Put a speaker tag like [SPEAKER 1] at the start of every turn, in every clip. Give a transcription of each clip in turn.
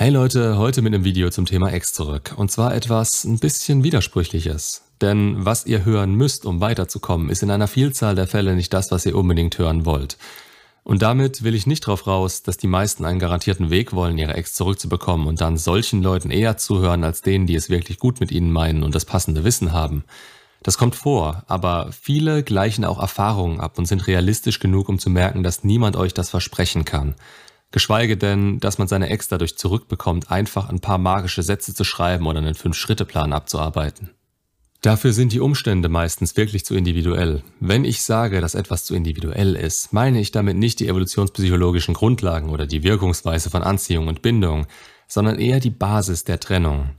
[SPEAKER 1] Hey Leute, heute mit einem Video zum Thema Ex zurück. Und zwar etwas ein bisschen widersprüchliches. Denn was ihr hören müsst, um weiterzukommen, ist in einer Vielzahl der Fälle nicht das, was ihr unbedingt hören wollt. Und damit will ich nicht drauf raus, dass die meisten einen garantierten Weg wollen, ihre Ex zurückzubekommen und dann solchen Leuten eher zuhören als denen, die es wirklich gut mit ihnen meinen und das passende Wissen haben. Das kommt vor, aber viele gleichen auch Erfahrungen ab und sind realistisch genug, um zu merken, dass niemand euch das versprechen kann. Geschweige denn, dass man seine Ex dadurch zurückbekommt, einfach ein paar magische Sätze zu schreiben oder einen Fünf-Schritte-Plan abzuarbeiten. Dafür sind die Umstände meistens wirklich zu individuell. Wenn ich sage, dass etwas zu individuell ist, meine ich damit nicht die evolutionspsychologischen Grundlagen oder die Wirkungsweise von Anziehung und Bindung, sondern eher die Basis der Trennung.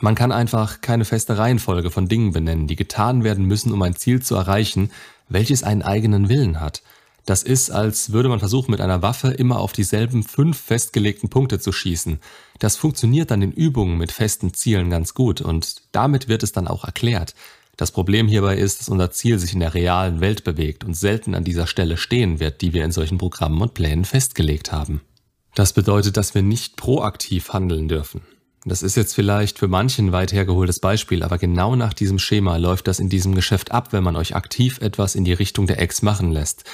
[SPEAKER 1] Man kann einfach keine feste Reihenfolge von Dingen benennen, die getan werden müssen, um ein Ziel zu erreichen, welches einen eigenen Willen hat. Das ist, als würde man versuchen, mit einer Waffe immer auf dieselben fünf festgelegten Punkte zu schießen. Das funktioniert dann in Übungen mit festen Zielen ganz gut und damit wird es dann auch erklärt. Das Problem hierbei ist, dass unser Ziel sich in der realen Welt bewegt und selten an dieser Stelle stehen wird, die wir in solchen Programmen und Plänen festgelegt haben. Das bedeutet, dass wir nicht proaktiv handeln dürfen. Das ist jetzt vielleicht für manchen weit hergeholtes Beispiel, aber genau nach diesem Schema läuft das in diesem Geschäft ab, wenn man euch aktiv etwas in die Richtung der Ex machen lässt.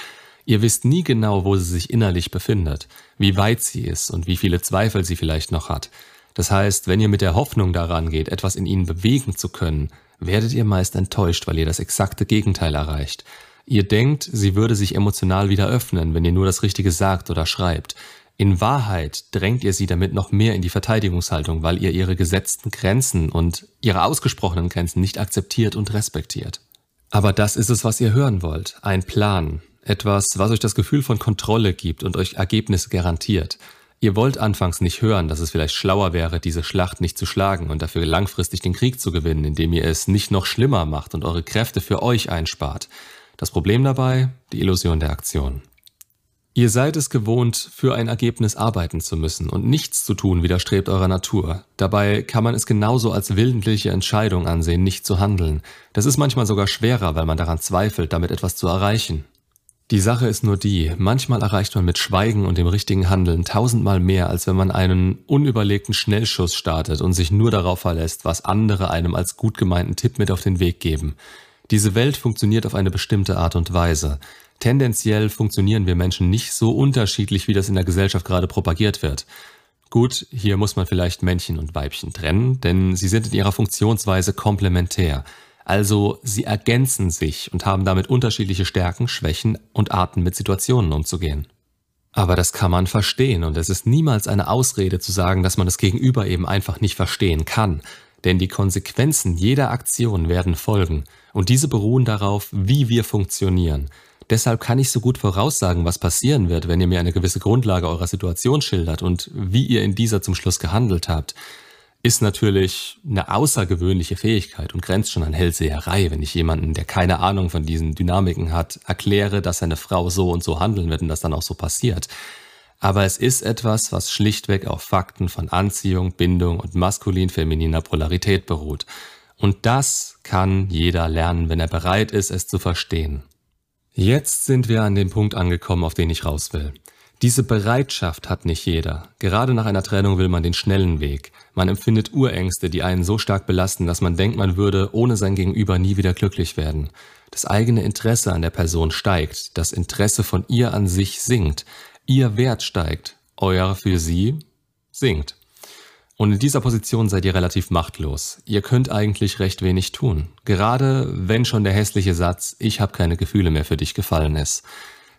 [SPEAKER 1] Ihr wisst nie genau, wo sie sich innerlich befindet, wie weit sie ist und wie viele Zweifel sie vielleicht noch hat. Das heißt, wenn ihr mit der Hoffnung daran geht, etwas in ihnen bewegen zu können, werdet ihr meist enttäuscht, weil ihr das exakte Gegenteil erreicht. Ihr denkt, sie würde sich emotional wieder öffnen, wenn ihr nur das Richtige sagt oder schreibt. In Wahrheit drängt ihr sie damit noch mehr in die Verteidigungshaltung, weil ihr ihre gesetzten Grenzen und ihre ausgesprochenen Grenzen nicht akzeptiert und respektiert. Aber das ist es, was ihr hören wollt. Ein Plan, etwas, was euch das Gefühl von Kontrolle gibt und euch Ergebnisse garantiert. Ihr wollt anfangs nicht hören, dass es vielleicht schlauer wäre, diese Schlacht nicht zu schlagen und dafür langfristig den Krieg zu gewinnen, indem ihr es nicht noch schlimmer macht und eure Kräfte für euch einspart. Das Problem dabei? Die Illusion der Aktion. Ihr seid es gewohnt, für ein Ergebnis arbeiten zu müssen und nichts zu tun widerstrebt eurer Natur. Dabei kann man es genauso als willentliche Entscheidung ansehen, nicht zu handeln. Das ist manchmal sogar schwerer, weil man daran zweifelt, damit etwas zu erreichen. Die Sache ist nur die, manchmal erreicht man mit Schweigen und dem richtigen Handeln tausendmal mehr, als wenn man einen unüberlegten Schnellschuss startet und sich nur darauf verlässt, was andere einem als gut gemeinten Tipp mit auf den Weg geben. Diese Welt funktioniert auf eine bestimmte Art und Weise. Tendenziell funktionieren wir Menschen nicht so unterschiedlich, wie das in der Gesellschaft gerade propagiert wird. Gut, hier muss man vielleicht Männchen und Weibchen trennen, denn sie sind in ihrer Funktionsweise komplementär. Also sie ergänzen sich und haben damit unterschiedliche Stärken, Schwächen und Arten mit Situationen umzugehen. Aber das kann man verstehen und es ist niemals eine Ausrede zu sagen, dass man das Gegenüber eben einfach nicht verstehen kann. Denn die Konsequenzen jeder Aktion werden folgen und diese beruhen darauf, wie wir funktionieren. Deshalb kann ich so gut voraussagen, was passieren wird, wenn ihr mir eine gewisse Grundlage eurer Situation schildert und wie ihr in dieser zum Schluss gehandelt habt ist natürlich eine außergewöhnliche Fähigkeit und grenzt schon an Hellseherei, wenn ich jemanden, der keine Ahnung von diesen Dynamiken hat, erkläre, dass seine Frau so und so handeln wird und das dann auch so passiert. Aber es ist etwas, was schlichtweg auf Fakten von Anziehung, Bindung und maskulin-femininer Polarität beruht. Und das kann jeder lernen, wenn er bereit ist, es zu verstehen. Jetzt sind wir an dem Punkt angekommen, auf den ich raus will. Diese Bereitschaft hat nicht jeder. Gerade nach einer Trennung will man den schnellen Weg. Man empfindet Urängste, die einen so stark belasten, dass man denkt, man würde ohne sein Gegenüber nie wieder glücklich werden. Das eigene Interesse an der Person steigt, das Interesse von ihr an sich sinkt, ihr Wert steigt, euer für sie sinkt. Und in dieser Position seid ihr relativ machtlos. Ihr könnt eigentlich recht wenig tun. Gerade wenn schon der hässliche Satz Ich habe keine Gefühle mehr für dich gefallen ist.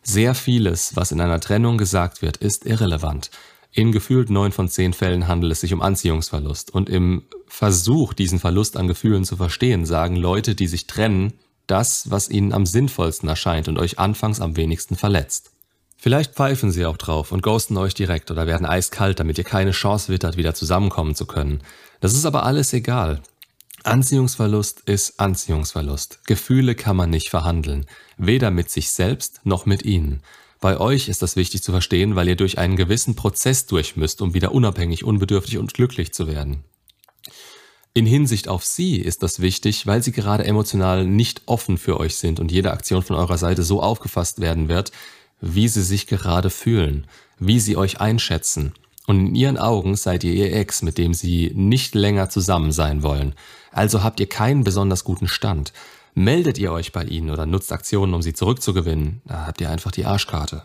[SPEAKER 1] Sehr vieles, was in einer Trennung gesagt wird, ist irrelevant. In gefühlt neun von zehn Fällen handelt es sich um Anziehungsverlust. Und im Versuch, diesen Verlust an Gefühlen zu verstehen, sagen Leute, die sich trennen, das, was ihnen am sinnvollsten erscheint und euch anfangs am wenigsten verletzt. Vielleicht pfeifen sie auch drauf und ghosten euch direkt oder werden eiskalt, damit ihr keine Chance wittert, wieder zusammenkommen zu können. Das ist aber alles egal. Anziehungsverlust ist Anziehungsverlust. Gefühle kann man nicht verhandeln, weder mit sich selbst noch mit ihnen. Bei euch ist das wichtig zu verstehen, weil ihr durch einen gewissen Prozess durch müsst, um wieder unabhängig, unbedürftig und glücklich zu werden. In Hinsicht auf sie ist das wichtig, weil sie gerade emotional nicht offen für euch sind und jede Aktion von eurer Seite so aufgefasst werden wird, wie sie sich gerade fühlen, wie sie euch einschätzen Und in ihren Augen seid ihr ihr Ex, mit dem sie nicht länger zusammen sein wollen. Also habt ihr keinen besonders guten Stand. Meldet ihr euch bei ihnen oder nutzt Aktionen, um sie zurückzugewinnen, da habt ihr einfach die Arschkarte.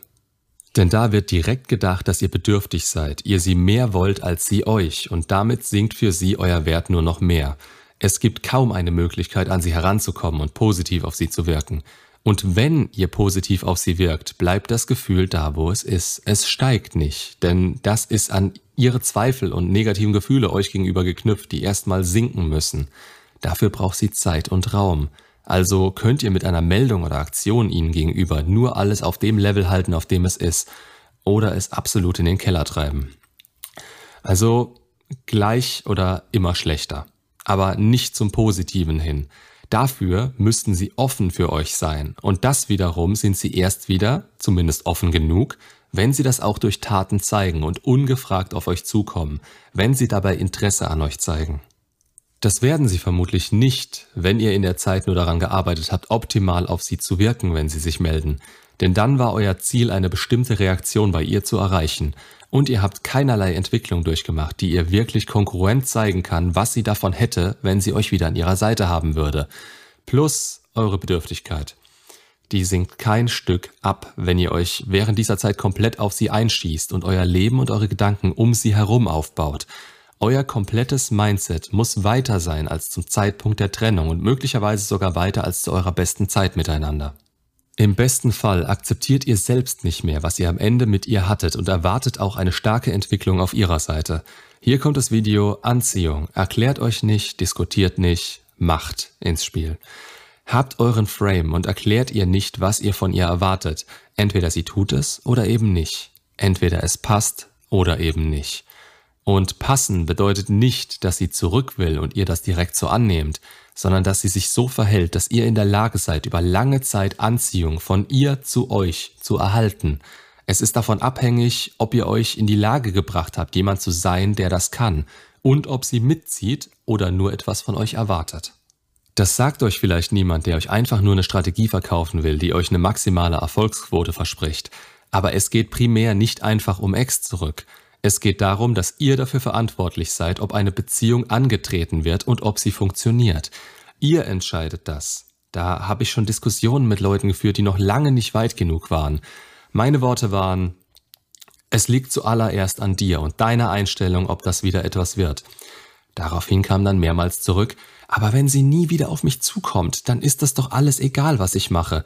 [SPEAKER 1] Denn da wird direkt gedacht, dass ihr bedürftig seid, ihr sie mehr wollt als sie euch und damit sinkt für sie euer Wert nur noch mehr. Es gibt kaum eine Möglichkeit, an sie heranzukommen und positiv auf sie zu wirken. Und wenn ihr positiv auf sie wirkt, bleibt das Gefühl da, wo es ist. Es steigt nicht, denn das ist an ihre Zweifel und negativen Gefühle euch gegenüber geknüpft, die erstmal sinken müssen. Dafür braucht sie Zeit und Raum. Also könnt ihr mit einer Meldung oder Aktion ihnen gegenüber nur alles auf dem Level halten, auf dem es ist, oder es absolut in den Keller treiben. Also gleich oder immer schlechter, aber nicht zum Positiven hin. Dafür müssten sie offen für euch sein, und das wiederum sind sie erst wieder, zumindest offen genug, wenn sie das auch durch Taten zeigen und ungefragt auf euch zukommen, wenn sie dabei Interesse an euch zeigen. Das werden sie vermutlich nicht, wenn ihr in der Zeit nur daran gearbeitet habt, optimal auf sie zu wirken, wenn sie sich melden. Denn dann war euer Ziel, eine bestimmte Reaktion bei ihr zu erreichen. Und ihr habt keinerlei Entwicklung durchgemacht, die ihr wirklich konkurrent zeigen kann, was sie davon hätte, wenn sie euch wieder an ihrer Seite haben würde. Plus eure Bedürftigkeit. Die sinkt kein Stück ab, wenn ihr euch während dieser Zeit komplett auf sie einschießt und euer Leben und eure Gedanken um sie herum aufbaut. Euer komplettes Mindset muss weiter sein als zum Zeitpunkt der Trennung und möglicherweise sogar weiter als zu eurer besten Zeit miteinander. Im besten Fall akzeptiert ihr selbst nicht mehr, was ihr am Ende mit ihr hattet und erwartet auch eine starke Entwicklung auf ihrer Seite. Hier kommt das Video Anziehung. Erklärt euch nicht, diskutiert nicht, macht ins Spiel. Habt euren Frame und erklärt ihr nicht, was ihr von ihr erwartet. Entweder sie tut es oder eben nicht. Entweder es passt oder eben nicht. Und passen bedeutet nicht, dass sie zurück will und ihr das direkt so annehmt, sondern dass sie sich so verhält, dass ihr in der Lage seid, über lange Zeit Anziehung von ihr zu euch zu erhalten. Es ist davon abhängig, ob ihr euch in die Lage gebracht habt, jemand zu sein, der das kann, und ob sie mitzieht oder nur etwas von euch erwartet. Das sagt euch vielleicht niemand, der euch einfach nur eine Strategie verkaufen will, die euch eine maximale Erfolgsquote verspricht. Aber es geht primär nicht einfach um Ex zurück. Es geht darum, dass ihr dafür verantwortlich seid, ob eine Beziehung angetreten wird und ob sie funktioniert. Ihr entscheidet das. Da habe ich schon Diskussionen mit Leuten geführt, die noch lange nicht weit genug waren. Meine Worte waren, es liegt zuallererst an dir und deiner Einstellung, ob das wieder etwas wird. Daraufhin kam dann mehrmals zurück, aber wenn sie nie wieder auf mich zukommt, dann ist das doch alles egal, was ich mache.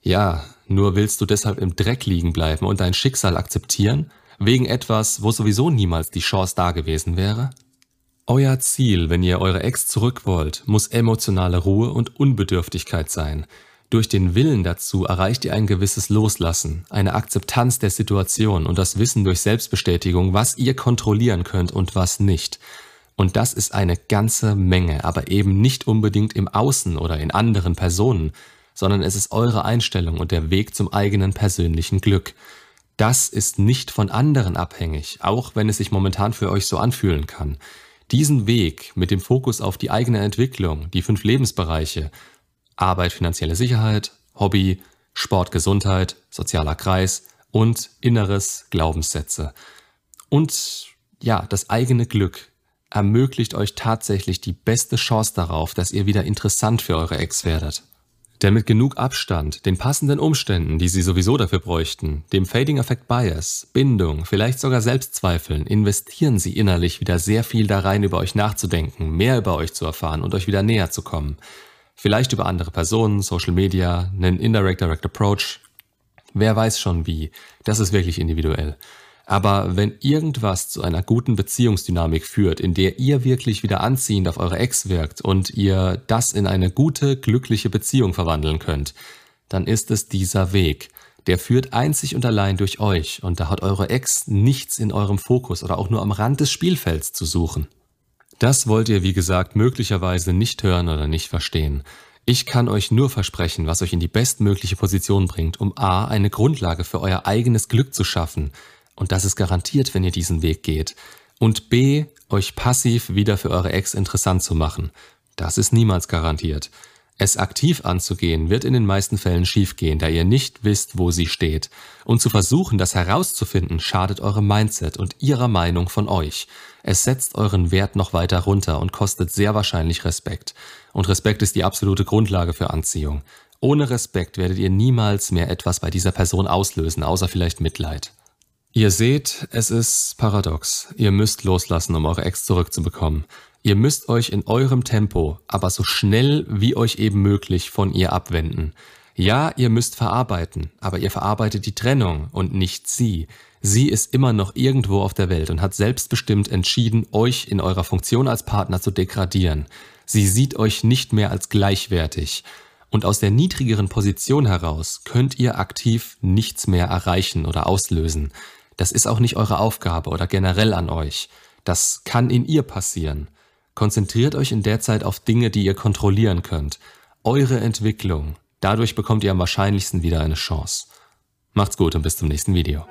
[SPEAKER 1] Ja, nur willst du deshalb im Dreck liegen bleiben und dein Schicksal akzeptieren? Wegen etwas, wo sowieso niemals die Chance da gewesen wäre? Euer Ziel, wenn ihr eure Ex zurück wollt, muss emotionale Ruhe und Unbedürftigkeit sein. Durch den Willen dazu erreicht ihr ein gewisses Loslassen, eine Akzeptanz der Situation und das Wissen durch Selbstbestätigung, was ihr kontrollieren könnt und was nicht. Und das ist eine ganze Menge, aber eben nicht unbedingt im Außen oder in anderen Personen, sondern es ist eure Einstellung und der Weg zum eigenen persönlichen Glück. Das ist nicht von anderen abhängig, auch wenn es sich momentan für euch so anfühlen kann. Diesen Weg mit dem Fokus auf die eigene Entwicklung, die fünf Lebensbereiche, Arbeit, finanzielle Sicherheit, Hobby, Sport, Gesundheit, sozialer Kreis und inneres Glaubenssätze. Und ja, das eigene Glück ermöglicht euch tatsächlich die beste Chance darauf, dass ihr wieder interessant für eure Ex werdet. Denn mit genug Abstand, den passenden Umständen, die Sie sowieso dafür bräuchten, dem Fading Effect Bias, Bindung, vielleicht sogar Selbstzweifeln, investieren Sie innerlich wieder sehr viel da rein, über euch nachzudenken, mehr über euch zu erfahren und euch wieder näher zu kommen. Vielleicht über andere Personen, Social Media, einen Indirect Direct Approach. Wer weiß schon wie. Das ist wirklich individuell. Aber wenn irgendwas zu einer guten Beziehungsdynamik führt, in der ihr wirklich wieder anziehend auf eure Ex wirkt und ihr das in eine gute, glückliche Beziehung verwandeln könnt, dann ist es dieser Weg. Der führt einzig und allein durch euch und da hat eure Ex nichts in eurem Fokus oder auch nur am Rand des Spielfelds zu suchen. Das wollt ihr, wie gesagt, möglicherweise nicht hören oder nicht verstehen. Ich kann euch nur versprechen, was euch in die bestmögliche Position bringt, um a. eine Grundlage für euer eigenes Glück zu schaffen, und das ist garantiert, wenn ihr diesen Weg geht. Und B, euch passiv wieder für eure Ex interessant zu machen. Das ist niemals garantiert. Es aktiv anzugehen wird in den meisten Fällen schiefgehen, da ihr nicht wisst, wo sie steht. Und zu versuchen, das herauszufinden, schadet eurem Mindset und ihrer Meinung von euch. Es setzt euren Wert noch weiter runter und kostet sehr wahrscheinlich Respekt. Und Respekt ist die absolute Grundlage für Anziehung. Ohne Respekt werdet ihr niemals mehr etwas bei dieser Person auslösen, außer vielleicht Mitleid. Ihr seht, es ist paradox. Ihr müsst loslassen, um eure Ex zurückzubekommen. Ihr müsst euch in eurem Tempo, aber so schnell wie euch eben möglich von ihr abwenden. Ja, ihr müsst verarbeiten, aber ihr verarbeitet die Trennung und nicht sie. Sie ist immer noch irgendwo auf der Welt und hat selbstbestimmt entschieden, euch in eurer Funktion als Partner zu degradieren. Sie sieht euch nicht mehr als gleichwertig. Und aus der niedrigeren Position heraus könnt ihr aktiv nichts mehr erreichen oder auslösen. Das ist auch nicht eure Aufgabe oder generell an euch. Das kann in ihr passieren. Konzentriert euch in der Zeit auf Dinge, die ihr kontrollieren könnt. Eure Entwicklung. Dadurch bekommt ihr am wahrscheinlichsten wieder eine Chance. Macht's gut und bis zum nächsten Video.